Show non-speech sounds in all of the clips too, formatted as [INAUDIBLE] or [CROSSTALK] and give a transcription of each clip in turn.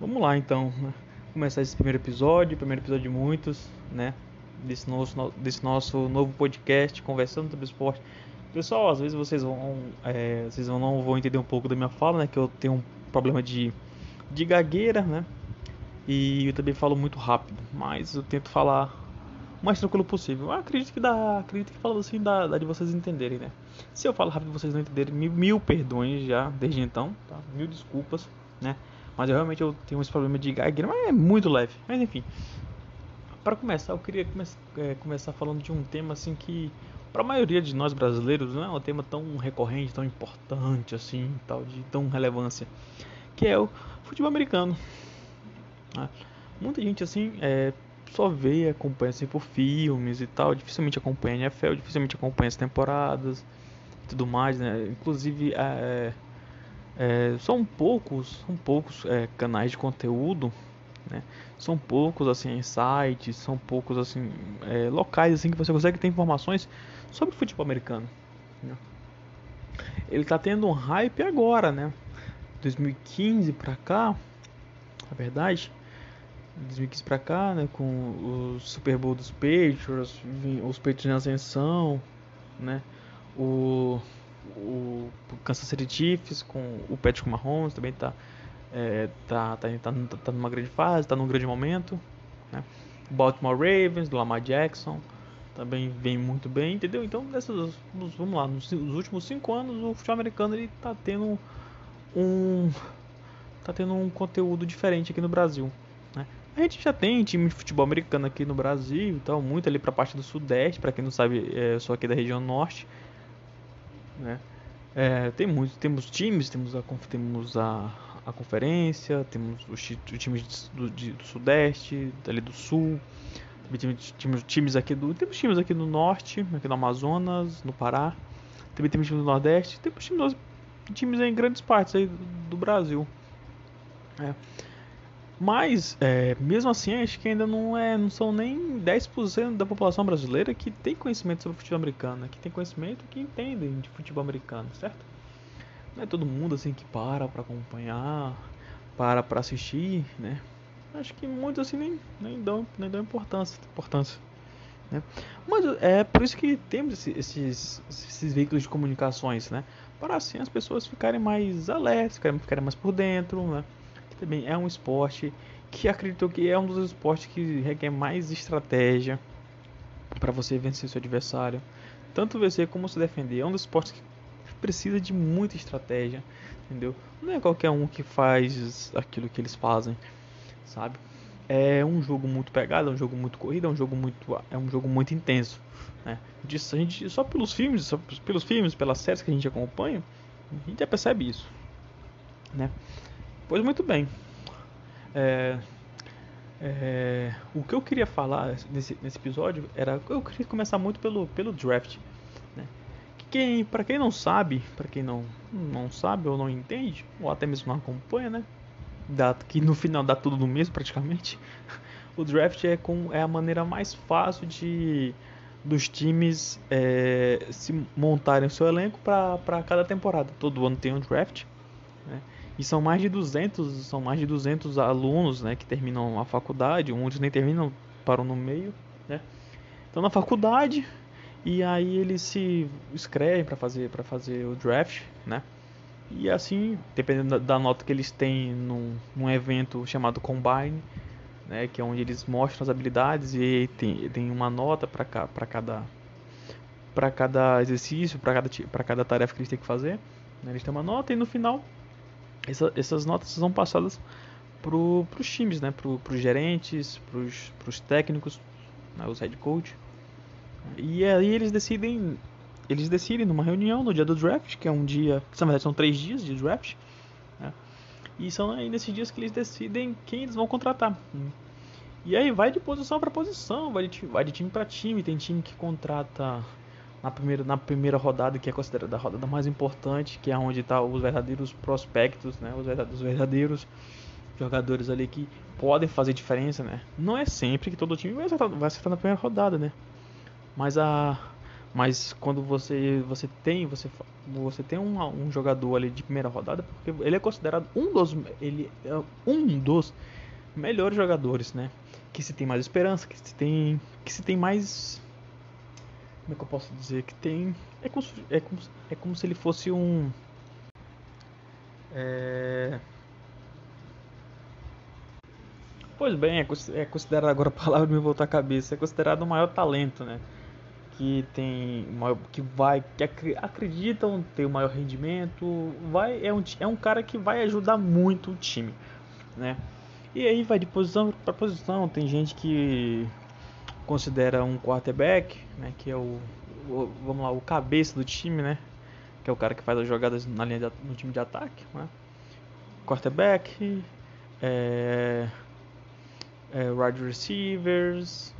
Vamos lá então, né? começar esse primeiro episódio, primeiro episódio de muitos, né? Desse nosso, desse nosso novo podcast, conversando sobre esporte. Pessoal, às vezes vocês vão, é, vocês não vão entender um pouco da minha fala, né? Que eu tenho um problema de, de gagueira, né? E eu também falo muito rápido, mas eu tento falar o mais tranquilo possível. Eu acredito que dá, acredito que falando assim dá, dá, de vocês entenderem, né? Se eu falo rápido vocês não entenderem, mil, mil perdões já desde então, tá? Mil desculpas, né? Mas eu realmente eu tenho esse problema de gagueira, mas é muito leve. Mas enfim. Para começar, eu queria é, começar falando de um tema assim que para a maioria de nós brasileiros não é um tema tão recorrente, tão importante assim, tal de tão relevância, que é o futebol americano. Ah, muita gente assim é, só vê, acompanha assim por filmes e tal, dificilmente acompanha a NFL, dificilmente acompanha as temporadas tudo mais, né? Inclusive é, é, são poucos, são poucos é, canais de conteúdo, né? São poucos assim sites, são poucos assim é, locais assim que você consegue ter informações sobre o futebol americano. Né? Ele está tendo um hype agora, né? 2015 para cá, na verdade, 2015 para cá, né, com o Super Bowl dos Patriots, os Patriots em ascensão, né? O o Kansas City Chiefs com o Patrick Mahomes também tá, é, tá, tá, tá, tá, numa grande fase, tá num grande momento. Né? Baltimore Ravens, do Lamar Jackson, também vem muito bem, entendeu? Então, nessas, vamos lá, nos, nos últimos cinco anos o futebol americano ele tá tendo um tá tendo um conteúdo diferente aqui no Brasil. Né? A gente já tem time de futebol americano aqui no Brasil, então muito ali para a parte do Sudeste, para quem não sabe, é, eu sou aqui da região Norte né? É, tem muitos, temos times, temos a, temos a, a conferência, temos os, times do, do Sudeste, ali do Sul, temos, temos times aqui do, temos times aqui no Norte, aqui no Amazonas, no Pará, também temos times do Nordeste, temos times, times em grandes partes aí do, do Brasil. É. Mas, é, mesmo assim, acho que ainda não, é, não são nem 10% da população brasileira que tem conhecimento sobre futebol americano, né? que tem conhecimento que entendem de futebol americano, certo? Não é todo mundo assim que para para acompanhar, para para assistir, né? Acho que muitos assim nem, nem, dão, nem dão importância. importância né? Mas é por isso que temos esses, esses veículos de comunicações, né? Para assim as pessoas ficarem mais alertas, ficarem mais por dentro, né? Também é um esporte que acredito que é um dos esportes que requer mais estratégia para você vencer seu adversário. Tanto vencer como se defender. É um dos esportes que precisa de muita estratégia, entendeu? Não é qualquer um que faz aquilo que eles fazem, sabe? É um jogo muito pegado, é um jogo muito corrido, é um jogo muito, é um jogo muito intenso, né? Disso, a gente só pelos filmes, só pelos filmes, pelas séries que a gente acompanha, a gente já percebe isso, né? Pois muito bem. É, é, o que eu queria falar nesse, nesse episódio era eu queria começar muito pelo, pelo draft. Né? Quem, para quem não sabe, para quem não, não sabe ou não entende, ou até mesmo não acompanha, né? Dá, que no final dá tudo no mesmo praticamente. [LAUGHS] O draft é, com, é a maneira mais fácil de dos times é, se montarem o seu elenco para cada temporada. Todo ano tem um draft. Né? E são mais de 200, são mais de 200 alunos, né, que terminam a faculdade, muitos nem terminam, param no meio, né? Estão na faculdade e aí eles se inscrevem para fazer para fazer o draft, né? E assim, dependendo da, nota que eles têm num, num evento chamado Combine, né, que é onde eles mostram as habilidades e tem, tem uma nota para para cada para cada exercício, para cada para cada tarefa que eles têm que fazer. Né? Eles têm uma nota e no final essa, essas notas são passadas para os times, né? para os gerentes, para os técnicos, né? os head coach. E aí eles decidem, eles decidem numa reunião no dia do draft, que é um dia, que na verdade são três dias de draft, né? e são aí nesses dias que eles decidem quem eles vão contratar. E aí vai de posição para posição, vai de, vai de time para time, tem time que contrata na primeira, na primeira rodada, que é considerada a rodada mais importante, que é onde estão tá os verdadeiros prospectos, né? os, verdadeiros, os verdadeiros jogadores ali que podem fazer diferença. Né? Não é sempre que todo time vai acertar, vai acertar na primeira rodada, né? mas, a, mas quando você, você tem, você você tem um, um jogador ali de primeira rodada, porque ele é considerado um dos ele é um dos melhores jogadores, né? Que se tem mais esperança, que se tem que se tem mais como é que eu posso dizer que tem é como, é como, é como se ele fosse um é... Pois bem, é considerado agora a palavra me voltar à cabeça, é considerado o maior talento, né? Que tem, que vai, que acreditam ter o maior rendimento, vai é um, é um cara que vai ajudar muito o time, né? E aí vai de posição para posição, tem gente que considera um quarterback, né? Que é o, o vamos lá, o cabeça do time, né? que é o cara que faz as jogadas na linha de, no time de ataque, né? quarterback, é, é, wide receivers,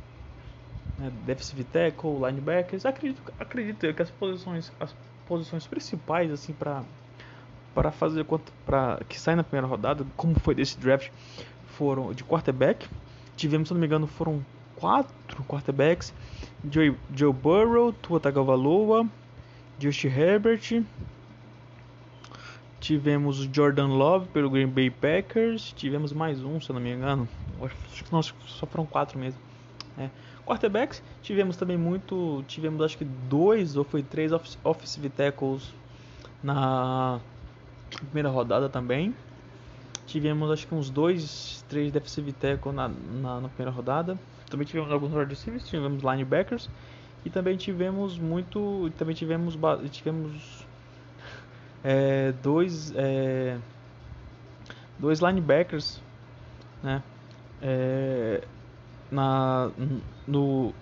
né, defensive tackle, linebackers. Acredito, acredito que as posições, as posições principais assim para para fazer para que sai na primeira rodada, como foi desse draft, foram de quarterback. Tivemos, se não me engano, foram quatro quarterbacks: Joe, Joe Burrow, Tua Tagovailoa, Just Herbert. Tivemos o Jordan Love pelo Green Bay Packers. Tivemos mais um, se eu não me engano. Acho que só foram quatro mesmo. É. Quarterbacks, tivemos também muito. Tivemos acho que dois ou foi três offensive tackles na primeira rodada também. Tivemos acho que uns dois, três defensive tackles na, na, na primeira rodada. Também tivemos alguns wide receivers, tivemos linebackers. E também tivemos muito. Também tivemos. Tivemos. É, dois. É, dois linebackers. Né? É, na, no,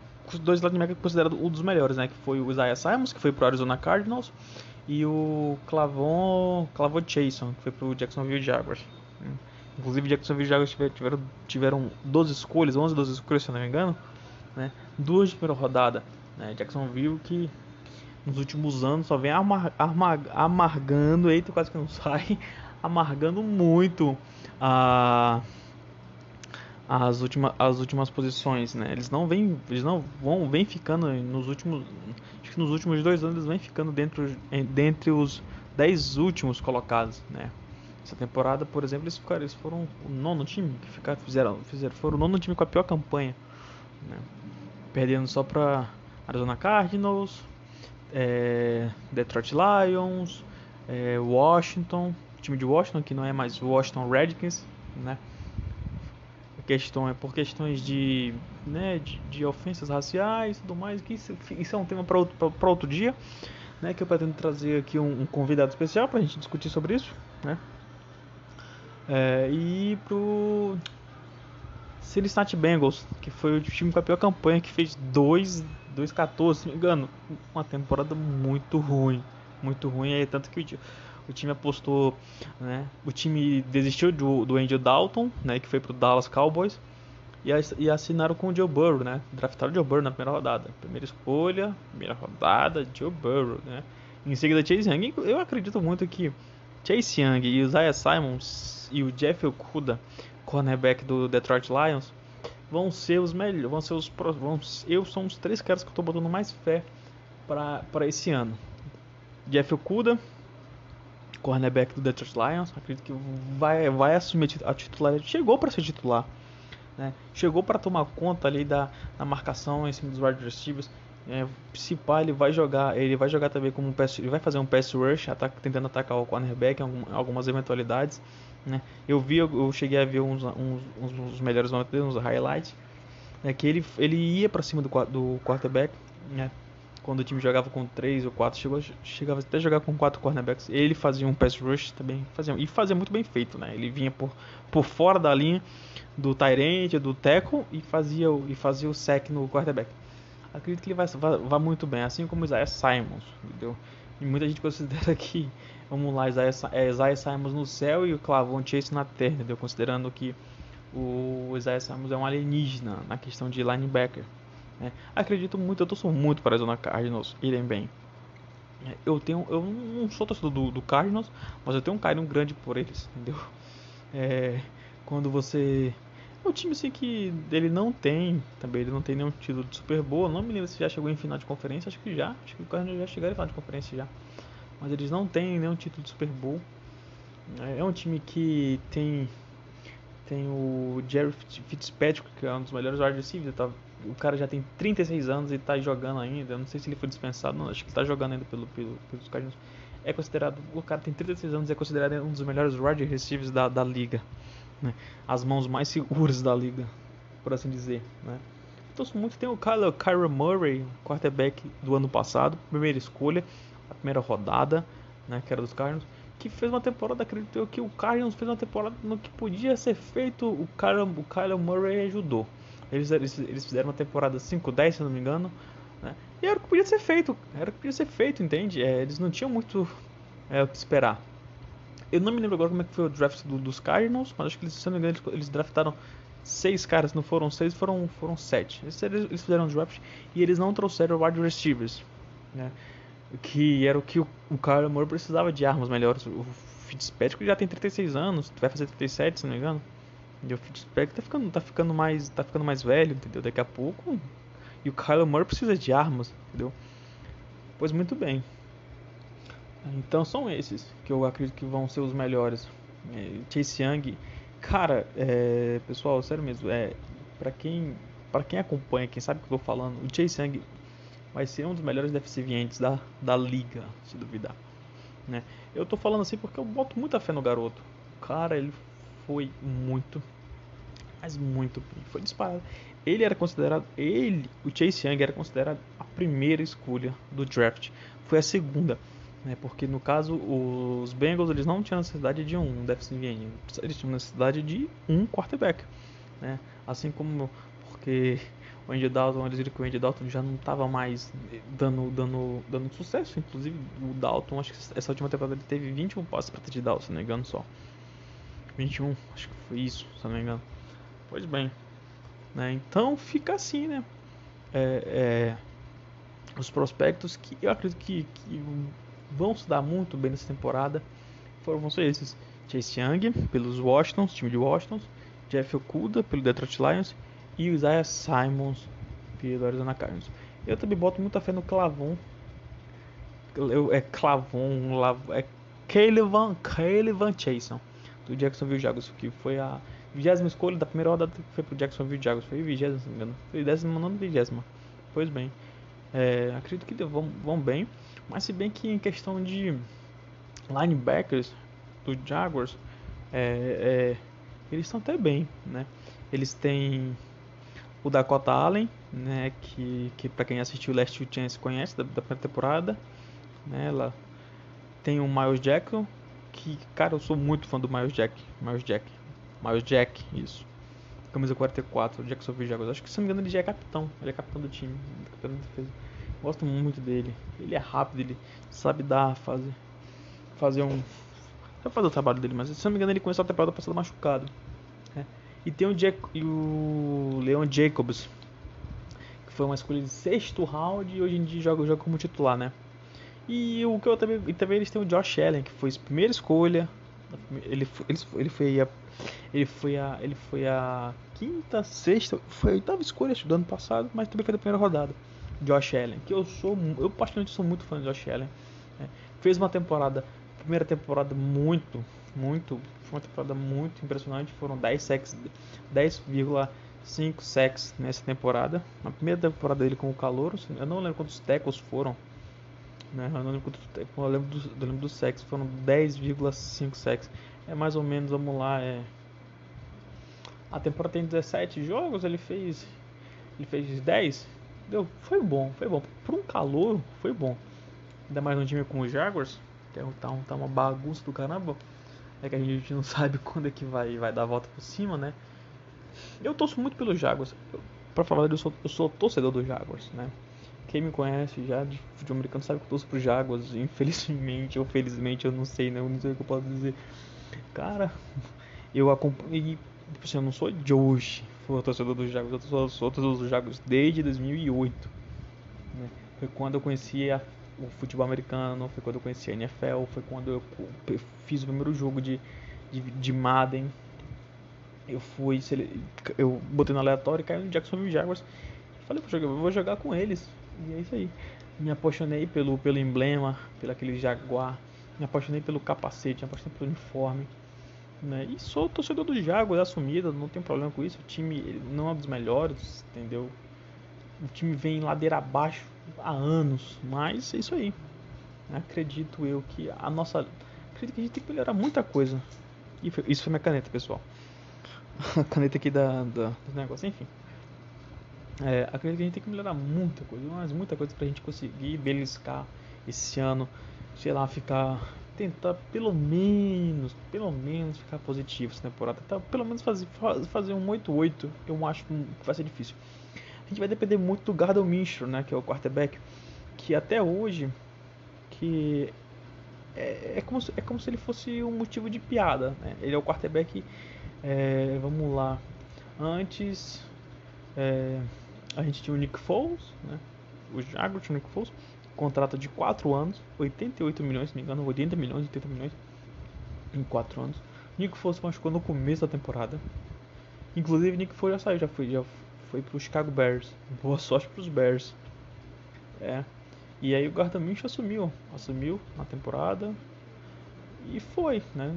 dois linebackers considerados um dos melhores, né? Que foi o Isaiah Simons, que foi pro Arizona Cardinals, e o Clavon, Clavon Chason, que foi pro Jacksonville Jaguars. Inclusive, Jacksonville Jaguars tiveram, tiveram 12 escolhas, 11, 12 escolhas, se eu não me engano, né? Duas de primeira rodada né? Jacksonville que nos últimos anos só vem amar, amar, amargando, eita, quase que não [LAUGHS] sai, amargando muito a, as, últimas, as últimas posições, né? Eles não vêm, eles não vão, vem ficando nos últimos, acho que nos últimos dois anos eles vêm ficando dentro, dentre os dez últimos colocados, né? Essa temporada, por exemplo, eles, ficaram, eles foram o nono time que ficaram, fizeram, fizeram, foram o nono time com a pior campanha, né? perdendo só para Arizona Cardinals, é, Detroit Lions, é, Washington, time de Washington que não é mais Washington Redskins, né? Questão é por questões de, né, de, de ofensas raciais e tudo mais, que isso, isso é um tema para outro, outro dia, né? Que eu pretendo trazer aqui um, um convidado especial para a gente discutir sobre isso, né? É, e pro Cincinnati Bengals, que foi o time com a pior campanha, que fez 2 2-14, se não me engano. Uma temporada muito ruim. Muito ruim. Aí, tanto que o, o time apostou. Né, o time desistiu do, do Andrew Dalton, né, que foi pro Dallas Cowboys. E, e assinaram com o Joe Burrow, né? Draftaram o Joe Burrow na primeira rodada. Primeira escolha, primeira rodada, Joe Burrow, né? Em seguida, Chase Young. Eu acredito muito que Chase Young e o Isaiah Simons e o Jeff Okuda, cornerback do Detroit Lions, vão ser os melhores, vão ser os vão, eu sou os três caras que eu tô botando mais fé para esse ano. Jeff Okuda, cornerback do Detroit Lions, acredito que vai vai assumir a titularidade, chegou para ser titular, né? Chegou para tomar conta ali da, da marcação em cima dos wide receivers. É, principal ele vai jogar, ele vai jogar também como um pass, ele vai fazer um pass rush, ataca, tentando atacar o cornerback em algumas eventualidades. Né? Eu vi, eu cheguei a ver uns, uns, uns melhores momentos, uns highlights, né? que ele, ele ia para cima do, do quarterback, né? quando o time jogava com 3 ou 4, chegou, chegava até jogar com 4 cornerbacks. Ele fazia um pass rush também, fazia, e fazia muito bem feito, né? Ele vinha por, por fora da linha do Tyrant, do Teco e fazia, e fazia o sec no quarterback. Acredito que ele vai, vai, vai muito bem, assim como Isaiah Simons, entendeu? E muita gente considera [LAUGHS] que Vamos lá, Isaiah, é, Isaiah Simons no céu e o Clavon Chase na terra, entendeu? Considerando que o Isaiah Simons é um alienígena na questão de linebacker. Né? Acredito muito, eu torço muito para a Zona Cardinals irem bem. Eu tenho, eu não sou torcedor do, do Cardinals, mas eu tenho um carinho grande por eles, entendeu? É, quando você é um time assim que ele não tem, também ele não tem nenhum título de Super Bowl, não me lembro se já chegou em final de conferência, acho que já, acho que o Cardinals já chegou em final de conferência já mas eles não têm nenhum título de Super Bowl. É um time que tem tem o Jerry Fitzpatrick, que é um dos melhores wide receivers. Tá, o cara já tem 36 anos e tá jogando ainda. Eu não sei se ele foi dispensado, não, acho que ele tá jogando ainda pelo, pelo, pelos Cardinals. É considerado, o cara tem 36 anos e é considerado um dos melhores wide receivers da, da liga. Né? As mãos mais seguras da liga, por assim dizer. Né? Então, muito tem o Kyler, Kyra Murray, quarterback do ano passado, primeira escolha, a primeira rodada, né, que era dos Cardinals que fez uma temporada, acredito eu, que o Cardinals fez uma temporada no que podia ser feito, o Kyler, o Kyler Murray ajudou. Eles, eles, eles fizeram uma temporada 5-10, se não me engano, né? E era o que podia ser feito, era o que podia ser feito, entende? É, eles não tinham muito é, o que esperar. Eu não me lembro agora como é que foi o draft do, dos Cardinals, mas acho que eles, se não me engano, eles, eles draftaram seis caras, não foram seis, foram, foram sete. Eles, eles fizeram um draft e eles não trouxeram wide receivers, né? que era o que o, o Kyler Murray precisava de armas melhores. O Fitzpatrick já tem 36 anos, vai fazer 37, se não me engano. E o Fitzpatrick tá ficando, tá ficando mais, tá ficando mais velho, entendeu? Daqui a pouco. E o Kyler Murray precisa de armas, entendeu? Pois muito bem. Então são esses que eu acredito que vão ser os melhores. É, Chase Young, cara, é, pessoal, sério mesmo, é para quem para quem acompanha, quem sabe o que eu tô falando, o Chase Young vai ser um dos melhores deficientes da, da liga, se duvidar. Né? Eu tô falando assim porque eu boto muita fé no garoto. Cara, ele foi muito, mas muito bem. Foi disparado. Ele era considerado, ele, o Chase Young era considerado a primeira escolha do draft. Foi a segunda, né? Porque no caso os Bengals eles não tinham necessidade de um deficiente, eles tinham necessidade de um quarterback, né? Assim como porque o Andy Dalton, eles viram que o Andy Dalton já não estava mais dando, dando, dando sucesso. Inclusive, o Dalton, acho que essa última temporada ele teve 21 passes para touchdown, se não me engano só. 21, acho que foi isso, se não me engano. Pois bem. Né? Então fica assim, né? É, é, os prospectos que eu acredito que, que vão se dar muito bem nessa temporada foram esses. Chase Young, pelos Washingtons, time de Washington. Jeff Okuda, pelo Detroit Lions e Isaiah Simons pelo Arizona Cardinals. Eu também boto muita fé no Clavon. Eu, é Clavon, é Caleb Van Chason do Jacksonville Jaguars, que foi a vigésima escolha da primeira rodada que foi pro Jacksonville Jaguars. Foi vigésima, se não me engano. Foi décima, não vigésima. Pois bem, é, acredito que vão, vão bem. Mas se bem que em questão de linebackers do Jaguars, é, é, eles estão até bem, né? Eles têm o Dakota Allen, né, que, que para quem assistiu Last Chance conhece da, da primeira temporada, né, ela tem o Miles Jack, que cara, eu sou muito fã do Miles Jack, Miles Jack, Miles Jack, isso. Camisa 44, Jacksonville Jaguars. Acho que se não me engano ele já é capitão, ele é capitão do time, capitão da defesa. Gosto muito dele. Ele é rápido, ele sabe dar, fazer fazer um sabe fazer o trabalho dele, mas se não me engano ele começou a temporada passada machucado. E tem o, Jack, o Leon Jacobs, que foi uma escolha de sexto round e hoje em dia joga, joga como titular, né? E o que eu também, e também eles têm o Josh Allen, que foi a primeira escolha. Ele, ele, ele foi a ele foi a ele foi a quinta, sexta, foi a oitava escolha do ano passado, mas também foi da primeira rodada. Josh Allen, que eu sou eu particularmente sou muito fã de Josh Allen. Né? Fez uma temporada, primeira temporada muito muito, foi uma temporada muito impressionante. Foram 10 sacks, 10,5 sacks nessa temporada. Na primeira temporada dele com o calor, eu não lembro quantos tackles foram. Né? Eu não lembro quantos eu lembro dos, eu lembro dos sacks, foram 10,5 sacks. É mais ou menos, vamos lá, é a temporada tem 17 jogos, ele fez ele fez 10. Deu, foi bom, foi bom. Por um calor, foi bom. Ainda mais no time com os Jaguars, que é, tá, tá uma bagunça do caramba é que a gente não [LAUGHS] sabe quando é que vai, vai dar a volta por cima, né? Eu torço muito pelos Jaguars. Eu, pra falar eu sou, eu sou torcedor dos Jaguars, né? Quem me conhece já de futebol americano sabe que eu torço pro Jaguars. [LAUGHS] Infelizmente ou felizmente, eu não sei, né? Eu não sei o que eu posso dizer. Cara, eu acompanhei. Tipo assim, eu não sou de hoje, sou torcedor dos Jaguars. Eu sou, sou torcedor dos Jaguars desde 2008. Né? Foi quando eu conheci a o futebol americano, foi quando eu conheci a NFL, foi quando eu fiz o primeiro jogo de, de, de Madden. Eu fui, eu botei no aleatório e caiu no Jacksonville Jaguars. Falei, vou jogar, vou jogar com eles. E é isso aí. Me apaixonei pelo, pelo emblema, pelo aquele jaguar. Me apaixonei pelo capacete, me apaixonei pelo uniforme. Né? E sou torcedor do Jaguars assumido, não tem problema com isso. O time não é dos melhores, entendeu? O time vem ladeira abaixo há anos, mas é isso aí. Acredito eu que a nossa. Acredito que a gente tem que melhorar muita coisa. Isso foi minha caneta, pessoal. a [LAUGHS] caneta aqui da, da, do negócio, enfim. É, acredito que a gente tem que melhorar muita coisa, mas muita coisa pra gente conseguir beliscar esse ano, sei lá, ficar. Tentar pelo menos, pelo menos ficar positivo essa temporada. Tentar pelo menos fazer, fazer um 8-8, eu acho que vai ser difícil. A gente vai depender muito do Gardel Minshew, né, que é o quarterback, que até hoje que é, é, como se, é como se ele fosse um motivo de piada. Né? Ele é o quarterback. É, vamos lá. Antes é, a gente tinha o Nick Foles, né? o Jaguars tinha o Nick Foles, contrato de 4 anos, 88 milhões, se não me engano, 80 milhões, 80 milhões em 4 anos. Nick Foles machucou no começo da temporada. Inclusive Nick Foles já saiu, já foi, já foi pro Chicago Bears. Boa sorte pros Bears. É, e aí o Gardner Minshew assumiu, assumiu na temporada e foi, né?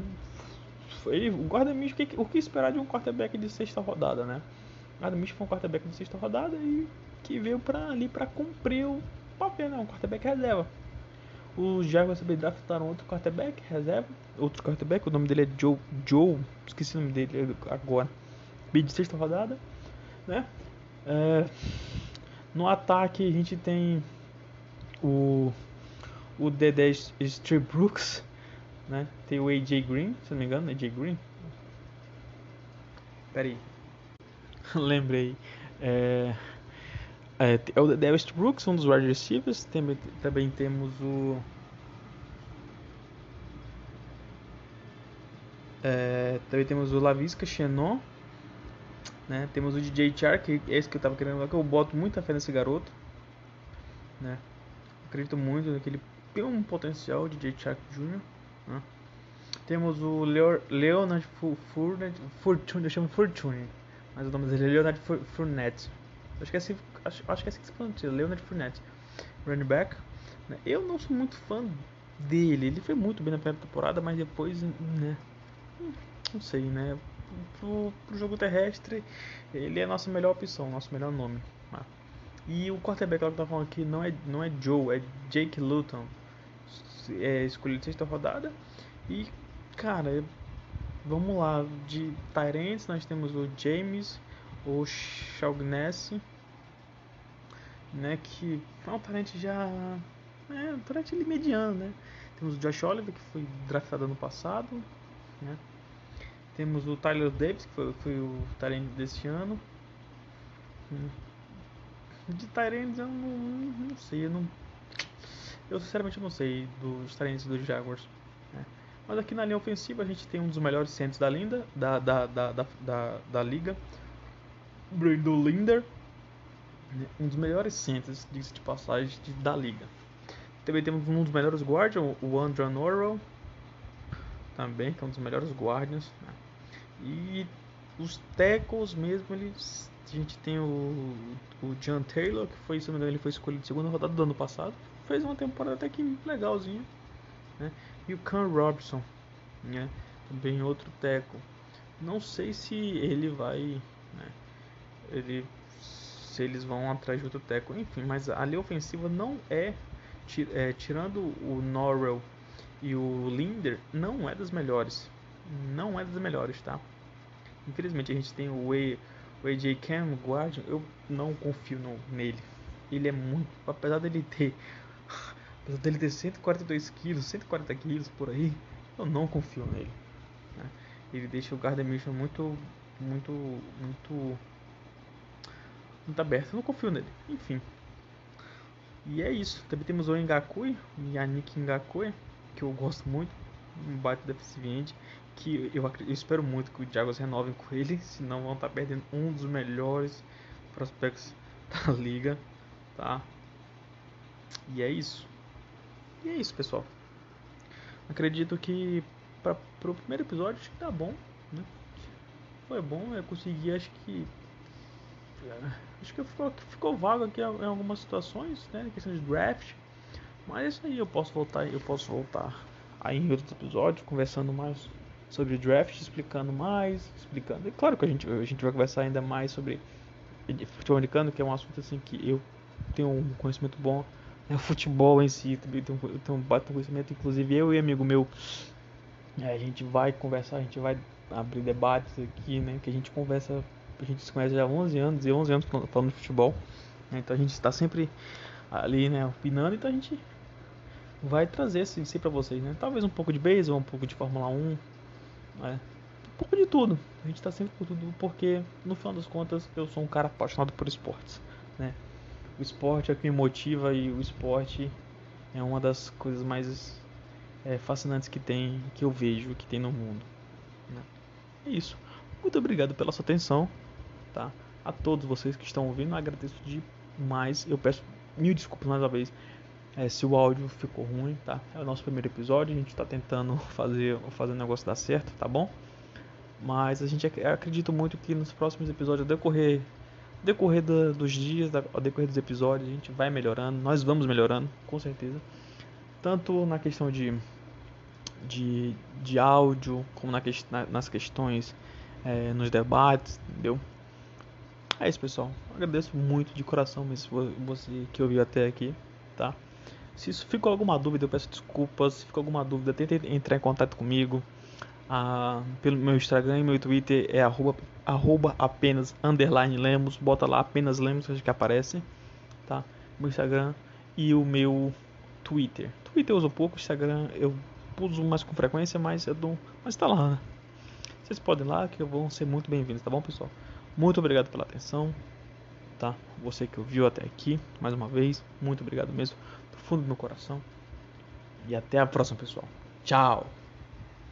Foi, o Gardner Minshew, o que, o que esperar de um quarterback de sexta rodada, né? O Gardner foi um quarterback de sexta rodada e que veio para ali para cumprir o papel, né? Um quarterback reserva. Os Jaguars também draftaram outro quarterback reserva, outro quarterback, o nome dele é Joe, Joe, esqueci o nome dele agora. Bid de sexta rodada, né? É, no ataque a gente tem o o Dedé Street Brooks, né? Tem o AJ Green, se não me engano, AJ Green. Peraí. [LAUGHS] Lembrei. É, é, é o Dedé Brooks, um dos wide receivers. Tem, também temos o É, também temos o Lavisca Chenon, né? Temos o DJ Char, que é esse que eu tava querendo que eu boto muita fé nesse garoto, né? acredito muito que ele tem um potencial de J. Chuck Jr. Né? Temos o Leo, Leonard Fournette, Fortune, eu chamo Fortune, mas o nome dele é Leonard Fournette. Acho que é assim, acho, acho que é assim que se pronuncia, Leonard Fournette. Running back. Né? Eu não sou muito fã dele, ele foi muito bem na primeira temporada, mas depois, né, não sei, né, pro, pro jogo terrestre, ele é a nossa melhor opção, nosso melhor nome. Né? E o quarterback que eu falando aqui não é, não é Joe, é Jake Luton. É escolhido sexta rodada. E, cara, vamos lá. De Tyrants nós temos o James, o Shaughnessy, né? Que é um Tyrant já. É um Tyrant mediano, né? Temos o Josh Oliver, que foi draftado ano passado, né? Temos o Tyler Davis, que foi, foi o Tyrant desse ano. Né? De Tyrants eu não, não sei, eu não. Eu sinceramente não sei dos Tyrants dos Jaguars. Né? Mas aqui na linha ofensiva a gente tem um dos melhores centros da linda, da, da, da, da, da, da liga. Brandon Linder. Um dos melhores centros, diga de passagem, da liga. Também temos um dos melhores guardians, o Andrew Norwell. Também, que é um dos melhores guardians. Né? E os tackles mesmo, eles a gente tem o, o John Taylor, que foi, se não ele foi escolhido segunda rodada do ano passado. Fez uma temporada até que legalzinha. Né? E o Cam Robson, né? também outro teco. Não sei se ele vai. Né? Ele, se eles vão atrás de outro teco. Enfim, mas a linha ofensiva não é, é. Tirando o Norrell e o Linder, não é das melhores. Não é das melhores, tá? Infelizmente a gente tem o Way o AJ Cam, Guardian, eu não confio no, nele. Ele é muito. Apesar dele ter. Apesar dele ter 142 quilos, 140 quilos por aí, eu não confio nele. Né? Ele deixa o Gardner Minshew muito. Muito. Muito. Muito aberto. Eu não confio nele. Enfim. E é isso. Também temos o Ngakui, Yannick Ngakui, que eu gosto muito. Um baita defensive end que eu, eu, espero muito que o Jaguars renovem com ele, [LAUGHS] senão vão estar tá perdendo um dos melhores prospectos [LAUGHS] da liga, tá? E é isso. E é isso, pessoal. Acredito que para o primeiro episódio acho que tá bom, né? Foi bom, eu consegui acho que acho que ficou, ficou vago aqui em algumas situações, né? Questão de draft. Mas é isso aí, eu posso voltar, eu posso voltar aí em outros episódios, conversando mais sobre draft, explicando mais, explicando. E claro que a gente, a gente vai conversar ainda mais sobre futebol americano, que é um assunto assim que eu tenho um conhecimento bom. É o futebol em si, também tenho, eu tenho um baita conhecimento, inclusive eu e amigo meu, é, a gente vai conversar, a gente vai abrir debates aqui, né, que a gente conversa, a gente se conhece já há 11 anos, e 11 anos falando de futebol, né, então a gente está sempre ali, né, opinando, então a gente vai trazer isso assim, para vocês, né? Talvez um pouco de beisebol, um pouco de Fórmula 1, né? um pouco de tudo. A gente está sempre por tudo, porque no final das contas eu sou um cara apaixonado por esportes, né? O esporte é o que me motiva e o esporte é uma das coisas mais é, fascinantes que tem, que eu vejo, que tem no mundo. Né? É isso. Muito obrigado pela sua atenção, tá? A todos vocês que estão ouvindo, agradeço demais. Eu peço mil desculpas mais uma vez é, se o áudio ficou ruim, tá? É o nosso primeiro episódio, a gente está tentando [LAUGHS] fazer, fazer o negócio dar certo, tá bom? Mas a gente ac acredita muito que nos próximos episódios, ao decorrer, decorrer da, dos dias, ao decorrer dos episódios, a gente vai melhorando, nós vamos melhorando, com certeza. Tanto na questão de, de, de áudio, como na, nas questões, é, nos debates, entendeu? É isso, pessoal. Agradeço muito de coração mesmo você que ouviu até aqui, tá? Se isso ficou alguma dúvida, eu peço desculpas. Se ficou alguma dúvida, tente entrar em contato comigo. Ah, pelo meu Instagram e meu Twitter é arroba, arroba apenas underline lemos. Bota lá apenas lemos que aparece. Tá? Meu Instagram e o meu Twitter. Twitter eu uso pouco, Instagram eu uso mais com frequência, mas eu dou, mas tá lá. Né? Vocês podem ir lá que vão ser muito bem-vindos, tá bom, pessoal? Muito obrigado pela atenção, tá? Você que ouviu até aqui, mais uma vez, muito obrigado mesmo fundo do meu coração. E até a próxima, pessoal. Tchau!